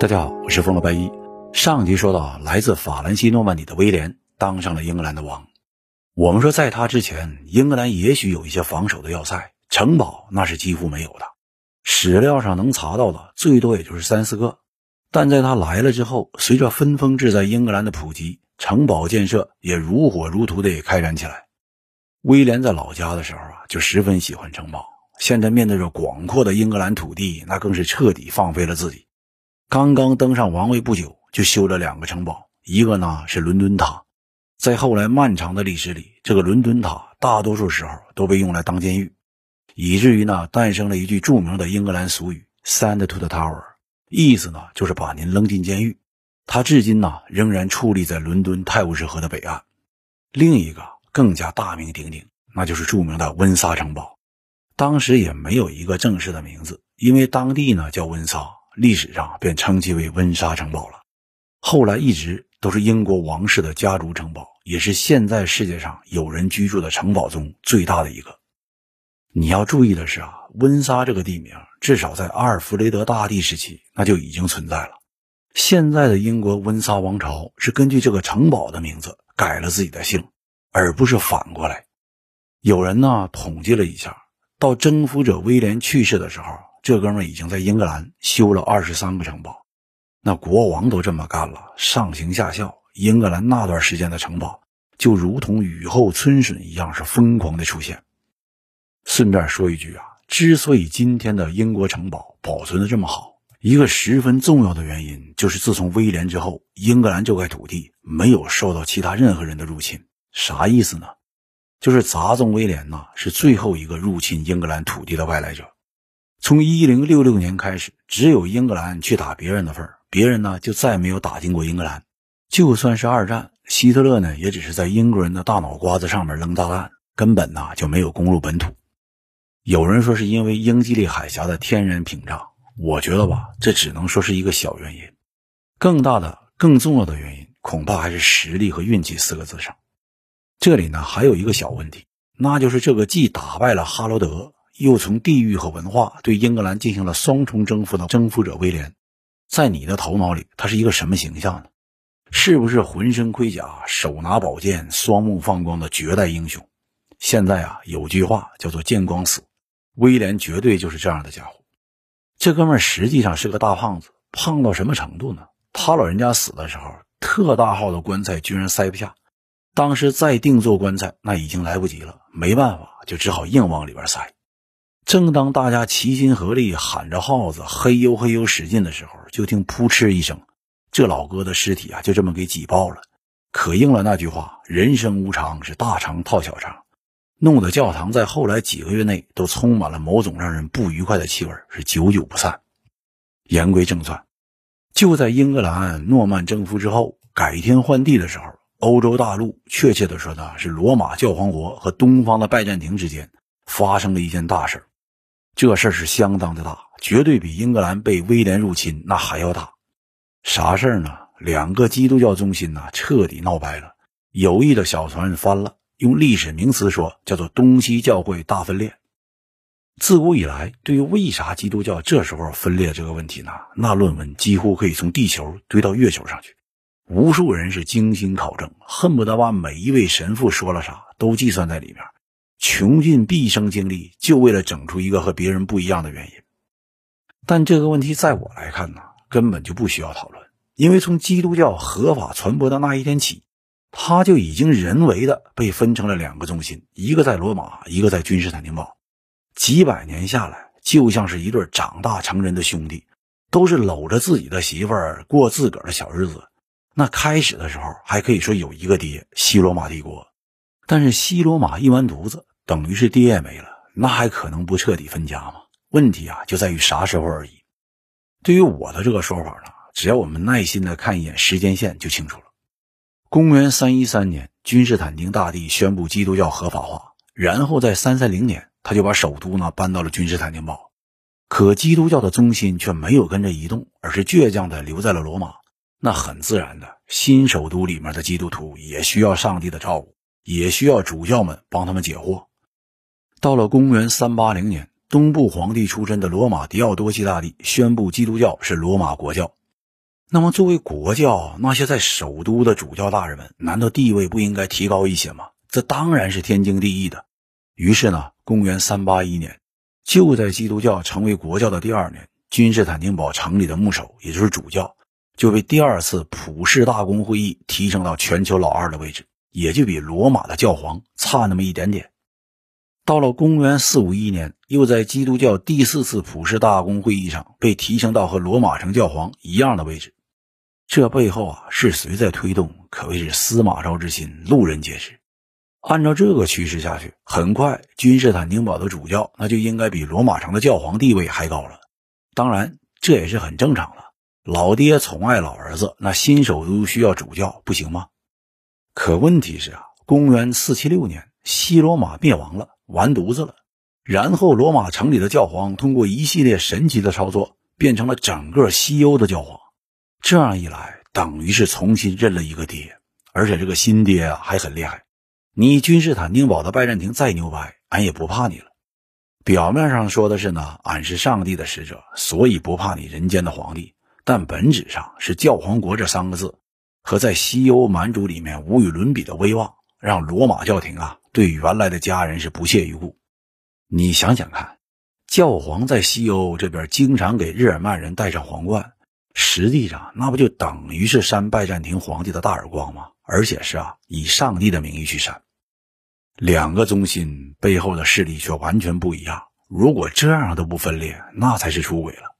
大家好，我是风罗白衣。上集说到，来自法兰西诺曼底的威廉当上了英格兰的王。我们说，在他之前，英格兰也许有一些防守的要塞，城堡那是几乎没有的。史料上能查到的，最多也就是三四个。但在他来了之后，随着分封制在英格兰的普及，城堡建设也如火如荼地开展起来。威廉在老家的时候啊，就十分喜欢城堡。现在面对着广阔的英格兰土地，那更是彻底放飞了自己。刚刚登上王位不久，就修了两个城堡，一个呢是伦敦塔。在后来漫长的历史里，这个伦敦塔大多数时候都被用来当监狱，以至于呢诞生了一句著名的英格兰俗语 “Send to the Tower”，意思呢就是把您扔进监狱。它至今呢仍然矗立在伦敦泰晤士河的北岸。另一个更加大名鼎鼎，那就是著名的温莎城堡。当时也没有一个正式的名字，因为当地呢叫温莎。历史上便称其为温莎城堡了，后来一直都是英国王室的家族城堡，也是现在世界上有人居住的城堡中最大的一个。你要注意的是啊，温莎这个地名至少在阿尔弗雷德大帝时期那就已经存在了。现在的英国温莎王朝是根据这个城堡的名字改了自己的姓，而不是反过来。有人呢统计了一下，到征服者威廉去世的时候。这哥们已经在英格兰修了二十三个城堡，那国王都这么干了，上行下效，英格兰那段时间的城堡就如同雨后春笋一样，是疯狂的出现。顺便说一句啊，之所以今天的英国城堡保存的这么好，一个十分重要的原因就是自从威廉之后，英格兰这块土地没有受到其他任何人的入侵。啥意思呢？就是杂种威廉呐，是最后一个入侵英格兰土地的外来者。从一零六六年开始，只有英格兰去打别人的份儿，别人呢就再没有打进过英格兰。就算是二战，希特勒呢也只是在英国人的大脑瓜子上面扔炸弹，根本呢就没有攻入本土。有人说是因为英吉利海峡的天然屏障，我觉得吧，这只能说是一个小原因。更大的、更重要的原因，恐怕还是实力和运气四个字上。这里呢还有一个小问题，那就是这个既打败了哈罗德。又从地域和文化对英格兰进行了双重征服的征服者威廉，在你的头脑里，他是一个什么形象呢？是不是浑身盔甲、手拿宝剑、双目放光的绝代英雄？现在啊，有句话叫做“见光死”，威廉绝对就是这样的家伙。这哥们儿实际上是个大胖子，胖到什么程度呢？他老人家死的时候，特大号的棺材居然塞不下，当时再定做棺材那已经来不及了，没办法，就只好硬往里边塞。正当大家齐心合力喊着号子，嘿呦嘿呦使劲的时候，就听扑哧一声，这老哥的尸体啊就这么给挤爆了。可应了那句话：“人生无常，是大肠套小肠。”弄得教堂在后来几个月内都充满了某种让人不愉快的气味，是久久不散。言归正传，就在英格兰诺曼征服之后，改天换地的时候，欧洲大陆，确切的说呢，是罗马教皇国和东方的拜占庭之间发生了一件大事这事儿是相当的大，绝对比英格兰被威廉入侵那还要大。啥事儿呢？两个基督教中心呐，彻底闹掰了，友谊的小船翻了。用历史名词说，叫做东西教会大分裂。自古以来，对于为啥基督教这时候分裂这个问题呢？那论文几乎可以从地球堆到月球上去，无数人是精心考证，恨不得把每一位神父说了啥都计算在里面。穷尽毕生精力，就为了整出一个和别人不一样的原因。但这个问题，在我来看呢，根本就不需要讨论，因为从基督教合法传播的那一天起，它就已经人为的被分成了两个中心，一个在罗马，一个在君士坦丁堡。几百年下来，就像是一对长大成人的兄弟，都是搂着自己的媳妇儿过自个儿的小日子。那开始的时候，还可以说有一个爹——西罗马帝国。但是西罗马一完犊子，等于是爹也没了，那还可能不彻底分家吗？问题啊，就在于啥时候而已。对于我的这个说法呢，只要我们耐心的看一眼时间线就清楚了。公元三一三年，君士坦丁大帝宣布基督教合法化，然后在三三零年，他就把首都呢搬到了君士坦丁堡。可基督教的中心却没有跟着移动，而是倔强的留在了罗马。那很自然的，新首都里面的基督徒也需要上帝的照顾。也需要主教们帮他们解惑。到了公元三八零年，东部皇帝出身的罗马狄奥多西大帝宣布基督教是罗马国教。那么作为国教，那些在首都的主教大人们，难道地位不应该提高一些吗？这当然是天经地义的。于是呢，公元三八一年，就在基督教成为国教的第二年，君士坦丁堡城里的牧首，也就是主教，就被第二次普世大公会议提升到全球老二的位置，也就比罗马的教皇差那么一点点。到了公元四五一年，又在基督教第四次普世大公会议上被提升到和罗马城教皇一样的位置。这背后啊，是谁在推动？可谓是司马昭之心，路人皆知。按照这个趋势下去，很快君士坦丁堡的主教那就应该比罗马城的教皇地位还高了。当然，这也是很正常的。老爹宠爱老儿子，那新首都需要主教，不行吗？可问题是啊，公元四七六年，西罗马灭亡了。完犊子了！然后罗马城里的教皇通过一系列神奇的操作，变成了整个西欧的教皇。这样一来，等于是重新认了一个爹，而且这个新爹啊还很厉害。你君士坦丁堡的拜占庭再牛掰，俺也不怕你了。表面上说的是呢，俺是上帝的使者，所以不怕你人间的皇帝。但本质上是教皇国这三个字和在西欧蛮族里面无与伦比的威望，让罗马教廷啊。对原来的家人是不屑一顾，你想想看，教皇在西欧这边经常给日耳曼人戴上皇冠，实际上那不就等于是扇拜占庭皇帝的大耳光吗？而且是啊，以上帝的名义去扇。两个中心背后的势力却完全不一样。如果这样都不分裂，那才是出轨了。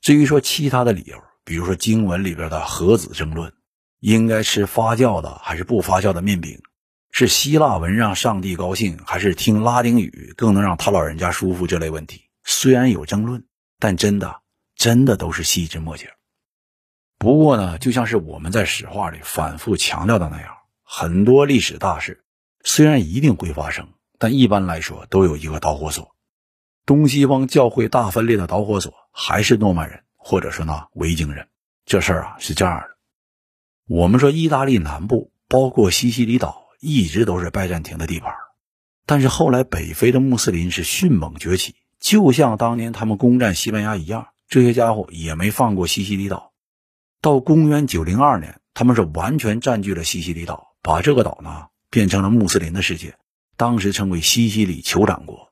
至于说其他的理由，比如说经文里边的核子争论，应该吃发酵的还是不发酵的面饼？是希腊文让上帝高兴，还是听拉丁语更能让他老人家舒服？这类问题虽然有争论，但真的真的都是细枝末节。不过呢，就像是我们在史话里反复强调的那样，很多历史大事虽然一定会发生，但一般来说都有一个导火索。东西方教会大分裂的导火索还是诺曼人，或者说呢维京人。这事儿啊是这样的：我们说意大利南部，包括西西里岛。一直都是拜占庭的地盘，但是后来北非的穆斯林是迅猛崛起，就像当年他们攻占西班牙一样，这些家伙也没放过西西里岛。到公元902年，他们是完全占据了西西里岛，把这个岛呢变成了穆斯林的世界，当时称为西西里酋长国。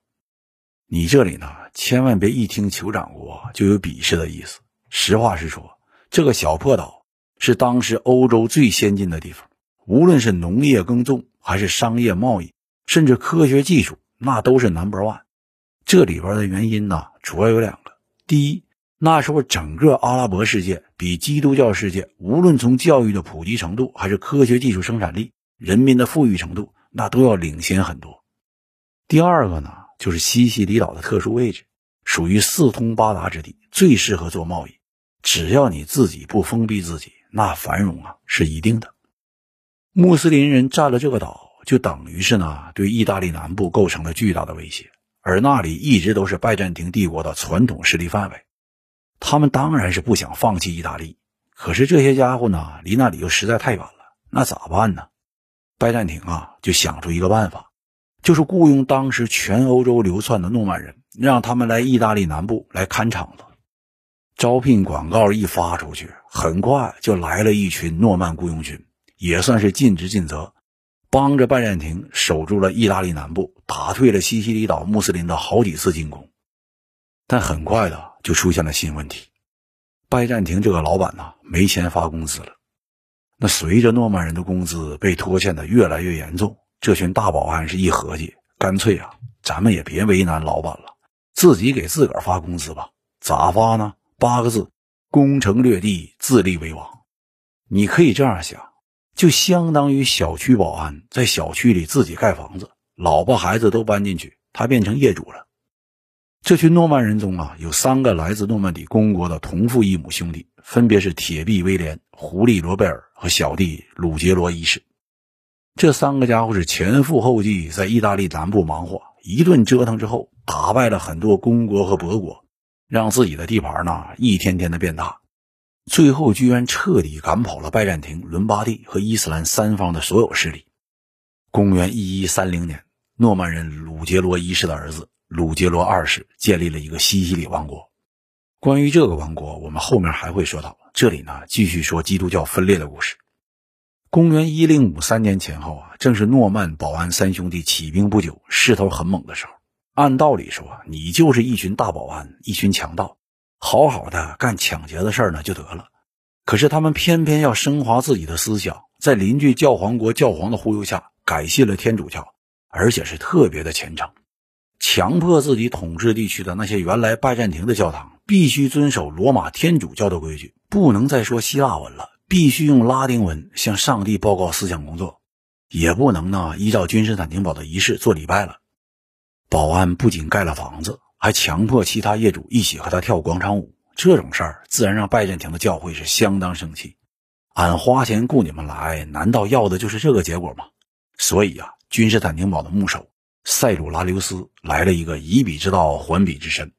你这里呢，千万别一听酋长国就有鄙视的意思。实话实说，这个小破岛是当时欧洲最先进的地方。无论是农业耕种，还是商业贸易，甚至科学技术，那都是 number one。这里边的原因呢，主要有两个：第一，那时候整个阿拉伯世界比基督教世界，无论从教育的普及程度，还是科学技术生产力、人民的富裕程度，那都要领先很多；第二个呢，就是西西里岛的特殊位置，属于四通八达之地，最适合做贸易。只要你自己不封闭自己，那繁荣啊是一定的。穆斯林人占了这个岛，就等于是呢对意大利南部构成了巨大的威胁，而那里一直都是拜占庭帝国的传统势力范围。他们当然是不想放弃意大利，可是这些家伙呢离那里又实在太远了，那咋办呢？拜占庭啊就想出一个办法，就是雇佣当时全欧洲流窜的诺曼人，让他们来意大利南部来看场子。招聘广告一发出去，很快就来了一群诺曼雇佣军。也算是尽职尽责，帮着拜占庭守住了意大利南部，打退了西西里岛穆斯林的好几次进攻。但很快的就出现了新问题，拜占庭这个老板呢没钱发工资了。那随着诺曼人的工资被拖欠的越来越严重，这群大保安是一合计，干脆啊，咱们也别为难老板了，自己给自个儿发工资吧。咋发呢？八个字：攻城略地，自立为王。你可以这样想。就相当于小区保安在小区里自己盖房子，老婆孩子都搬进去，他变成业主了。这群诺曼人中啊，有三个来自诺曼底公国的同父异母兄弟，分别是铁臂威廉、狐狸罗贝尔和小弟鲁杰罗一世。这三个家伙是前赴后继，在意大利南部忙活一顿折腾之后，打败了很多公国和伯国，让自己的地盘呢一天天的变大。最后居然彻底赶跑了拜占庭、伦巴第和伊斯兰三方的所有势力。公元一一三零年，诺曼人鲁杰罗一世的儿子鲁杰罗二世建立了一个西西里王国。关于这个王国，我们后面还会说到。这里呢，继续说基督教分裂的故事。公元一零五三年前后啊，正是诺曼保安三兄弟起兵不久，势头很猛的时候。按道理说，你就是一群大保安，一群强盗，好好的干抢劫的事儿呢就得了。可是他们偏偏要升华自己的思想，在邻居教皇国教皇的忽悠下，改信了天主教，而且是特别的虔诚。强迫自己统治地区的那些原来拜占庭的教堂必须遵守罗马天主教的规矩，不能再说希腊文了，必须用拉丁文向上帝报告思想工作，也不能呢依照君士坦丁堡的仪式做礼拜了。保安不仅盖了房子，还强迫其他业主一起和他跳广场舞，这种事儿自然让拜占庭的教会是相当生气。俺花钱雇你们来，难道要的就是这个结果吗？所以啊，君士坦丁堡的牧首。塞鲁拉留斯来了一个以彼之道还彼之身，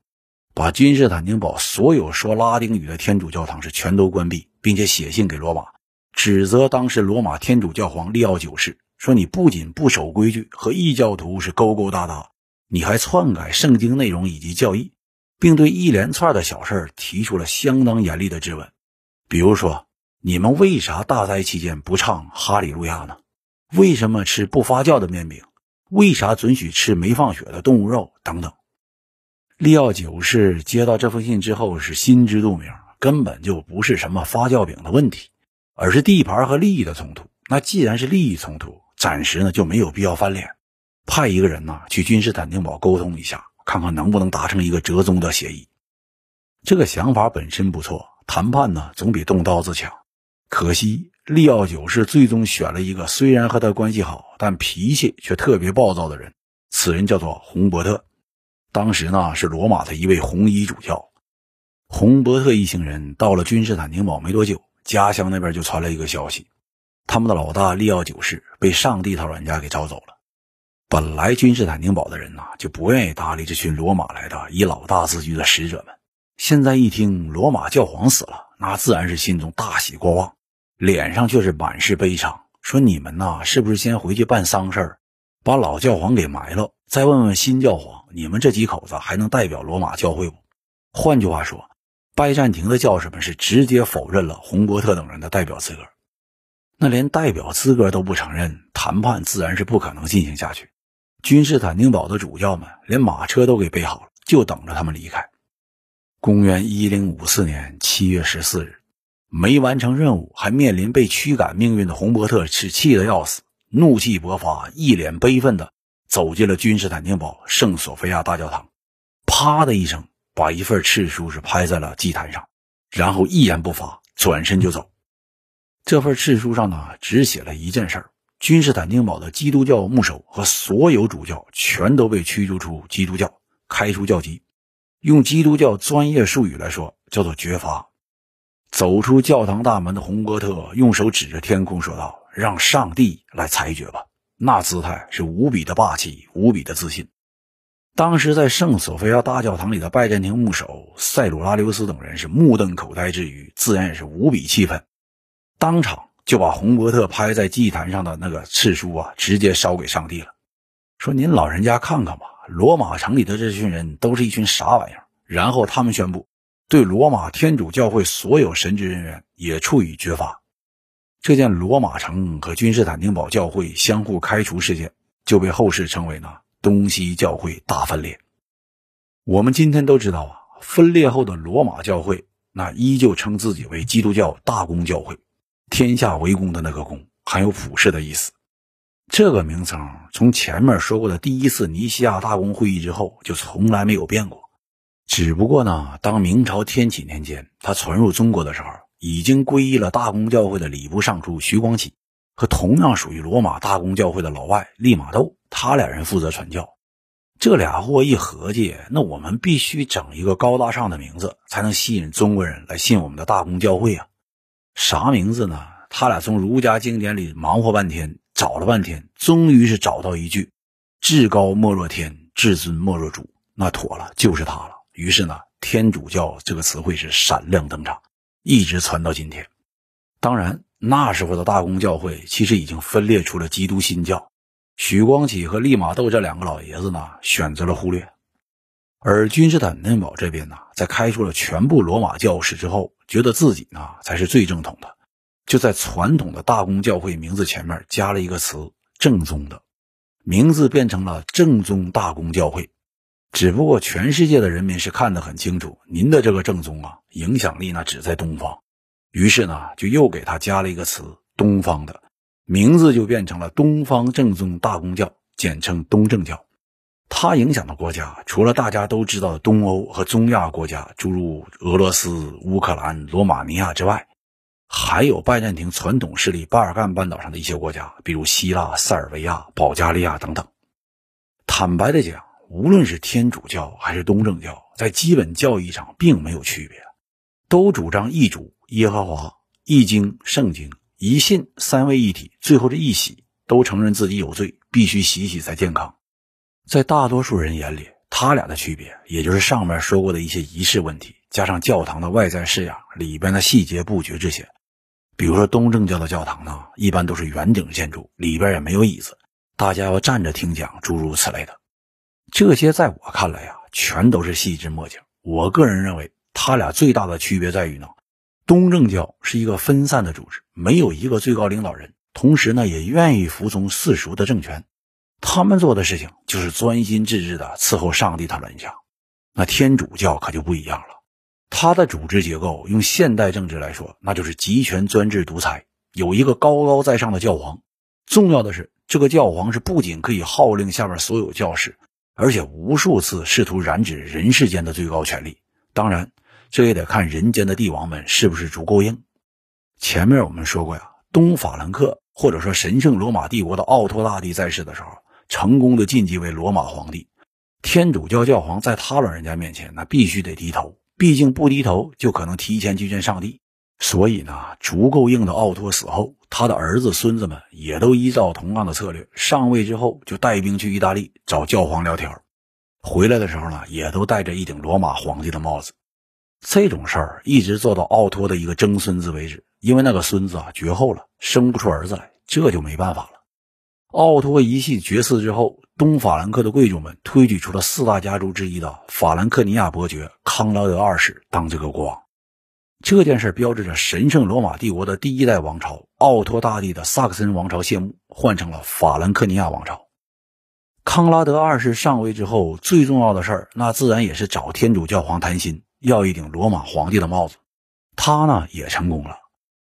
把君士坦丁堡所有说拉丁语的天主教堂是全都关闭，并且写信给罗马，指责当时罗马天主教皇利奥九世，说你不仅不守规矩，和异教徒是勾勾搭搭，你还篡改圣经内容以及教义，并对一连串的小事提出了相当严厉的质问，比如说，你们为啥大灾期间不唱哈利路亚呢？为什么吃不发酵的面饼？为啥准许吃没放血的动物肉？等等。利奥九世接到这封信之后是心知肚明，根本就不是什么发酵饼的问题，而是地盘和利益的冲突。那既然是利益冲突，暂时呢就没有必要翻脸，派一个人呢去君士坦丁堡沟通一下，看看能不能达成一个折中的协议。这个想法本身不错，谈判呢总比动刀子强。可惜。利奥九世最终选了一个虽然和他关系好，但脾气却特别暴躁的人。此人叫做洪伯特，当时呢是罗马的一位红衣主教。洪伯特一行人到了君士坦丁堡没多久，家乡那边就传来一个消息：他们的老大利奥九世被上帝他老人家给招走了。本来君士坦丁堡的人呐就不愿意搭理这群罗马来的以老大自居的使者们，现在一听罗马教皇死了，那自然是心中大喜过望。脸上却是满是悲伤，说：“你们呐，是不是先回去办丧事儿，把老教皇给埋了，再问问新教皇，你们这几口子还能代表罗马教会不？”换句话说，拜占庭的教士们是直接否认了洪伯特等人的代表资格。那连代表资格都不承认，谈判自然是不可能进行下去。君士坦丁堡的主教们连马车都给备好了，就等着他们离开。公元一零五四年七月十四日。没完成任务，还面临被驱赶命运的洪伯特是气得要死，怒气勃发，一脸悲愤的走进了君士坦丁堡圣索菲亚大教堂，啪的一声把一份敕书是拍在了祭坛上，然后一言不发，转身就走。这份敕书上呢，只写了一件事儿：君士坦丁堡的基督教牧首和所有主教全都被驱逐出基督教，开除教籍。用基督教专业术语来说，叫做绝罚。走出教堂大门的洪伯特用手指着天空说道：“让上帝来裁决吧。”那姿态是无比的霸气，无比的自信。当时在圣索菲亚大教堂里的拜占庭牧首塞鲁拉留斯等人是目瞪口呆之余，自然也是无比气愤，当场就把洪伯特拍在祭坛上的那个敕书啊，直接烧给上帝了，说：“您老人家看看吧，罗马城里的这群人都是一群啥玩意儿？”然后他们宣布。对罗马天主教会所有神职人员也处以绝罚。这件罗马城和君士坦丁堡教会相互开除事件，就被后世称为呢东西教会大分裂。我们今天都知道啊，分裂后的罗马教会那依旧称自己为基督教大公教会，天下为公的那个公，含有普世的意思。这个名称从前面说过的第一次尼西亚大公会议之后，就从来没有变过。只不过呢，当明朝天启年间他传入中国的时候，已经皈依了大公教会的礼部尚书徐光启，和同样属于罗马大公教会的老外利玛窦，他俩人负责传教。这俩货一合计，那我们必须整一个高大上的名字，才能吸引中国人来信我们的大公教会啊！啥名字呢？他俩从儒家经典里忙活半天，找了半天，终于是找到一句：“至高莫若天，至尊莫若主。”那妥了，就是他了。于是呢，天主教这个词汇是闪亮登场，一直传到今天。当然，那时候的大公教会其实已经分裂出了基督新教。许光启和利玛窦这两个老爷子呢，选择了忽略。而君士坦丁堡这边呢，在开除了全部罗马教士之后，觉得自己呢才是最正统的，就在传统的大公教会名字前面加了一个词“正宗的”，名字变成了正宗大公教会。只不过全世界的人民是看得很清楚，您的这个正宗啊，影响力那只在东方，于是呢，就又给他加了一个词“东方的”，名字就变成了东方正宗大公教，简称东正教。它影响的国家，除了大家都知道的东欧和中亚国家，诸如俄罗斯、乌克兰、罗马尼亚之外，还有拜占庭传统势力巴尔干半岛上的一些国家，比如希腊、塞尔维亚、保加利亚等等。坦白的讲，无论是天主教还是东正教，在基本教义上并没有区别，都主张一主耶和华、一经圣经、一信三位一体，最后这一洗，都承认自己有罪，必须洗洗才健康。在大多数人眼里，他俩的区别，也就是上面说过的一些仪式问题，加上教堂的外在式样、里边的细节布局这些。比如说东正教的教堂呢，一般都是圆顶建筑，里边也没有椅子，大家要站着听讲，诸如此类的。这些在我看来呀，全都是细枝末节。我个人认为，他俩最大的区别在于呢，东正教是一个分散的组织，没有一个最高领导人，同时呢，也愿意服从世俗的政权。他们做的事情就是专心致志的伺候上帝他们一家，那天主教可就不一样了。他的组织结构用现代政治来说，那就是集权专制独裁，有一个高高在上的教皇。重要的是，这个教皇是不仅可以号令下面所有教士，而且无数次试图染指人世间的最高权力。当然，这也得看人间的帝王们是不是足够硬。前面我们说过呀，东法兰克或者说神圣罗马帝国的奥托大帝在世的时候。成功的晋级为罗马皇帝，天主教教皇在他老人家面前，那必须得低头，毕竟不低头就可能提前去见上帝。所以呢，足够硬的奥托死后，他的儿子、孙子们也都依照同样的策略，上位之后就带兵去意大利找教皇聊天，回来的时候呢，也都戴着一顶罗马皇帝的帽子。这种事儿一直做到奥托的一个曾孙子为止，因为那个孙子啊绝后了，生不出儿子来，这就没办法了。奥托一系绝嗣之后，东法兰克的贵族们推举出了四大家族之一的法兰克尼亚伯爵康拉德二世当这个国王。这件事标志着神圣罗马帝国的第一代王朝奥托大帝的萨克森王朝谢幕，换成了法兰克尼亚王朝。康拉德二世上位之后，最重要的事儿，那自然也是找天主教皇谈心，要一顶罗马皇帝的帽子。他呢也成功了。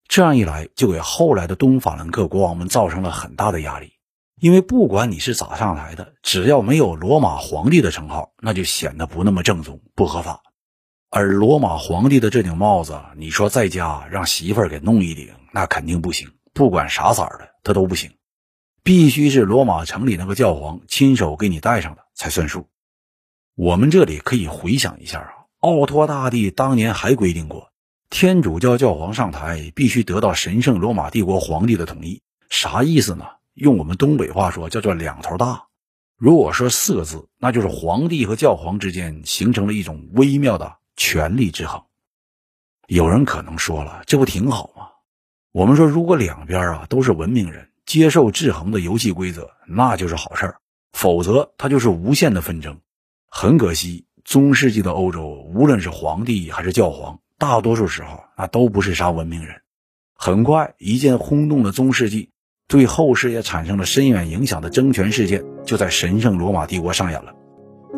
这样一来，就给后来的东法兰克国王们造成了很大的压力。因为不管你是咋上台的，只要没有罗马皇帝的称号，那就显得不那么正宗、不合法。而罗马皇帝的这顶帽子，你说在家让媳妇儿给弄一顶，那肯定不行。不管啥色儿的，他都不行，必须是罗马城里那个教皇亲手给你戴上的才算数。我们这里可以回想一下啊，奥托大帝当年还规定过，天主教教皇上台必须得到神圣罗马帝国皇帝的同意，啥意思呢？用我们东北话说，叫做两头大。如果说四个字，那就是皇帝和教皇之间形成了一种微妙的权力制衡。有人可能说了，这不挺好吗？我们说，如果两边啊都是文明人，接受制衡的游戏规则，那就是好事儿；否则，它就是无限的纷争。很可惜，中世纪的欧洲，无论是皇帝还是教皇，大多数时候那都不是啥文明人。很快，一件轰动的中世纪。对后世也产生了深远影响的争权事件，就在神圣罗马帝国上演了。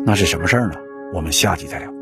那是什么事儿呢？我们下集再聊。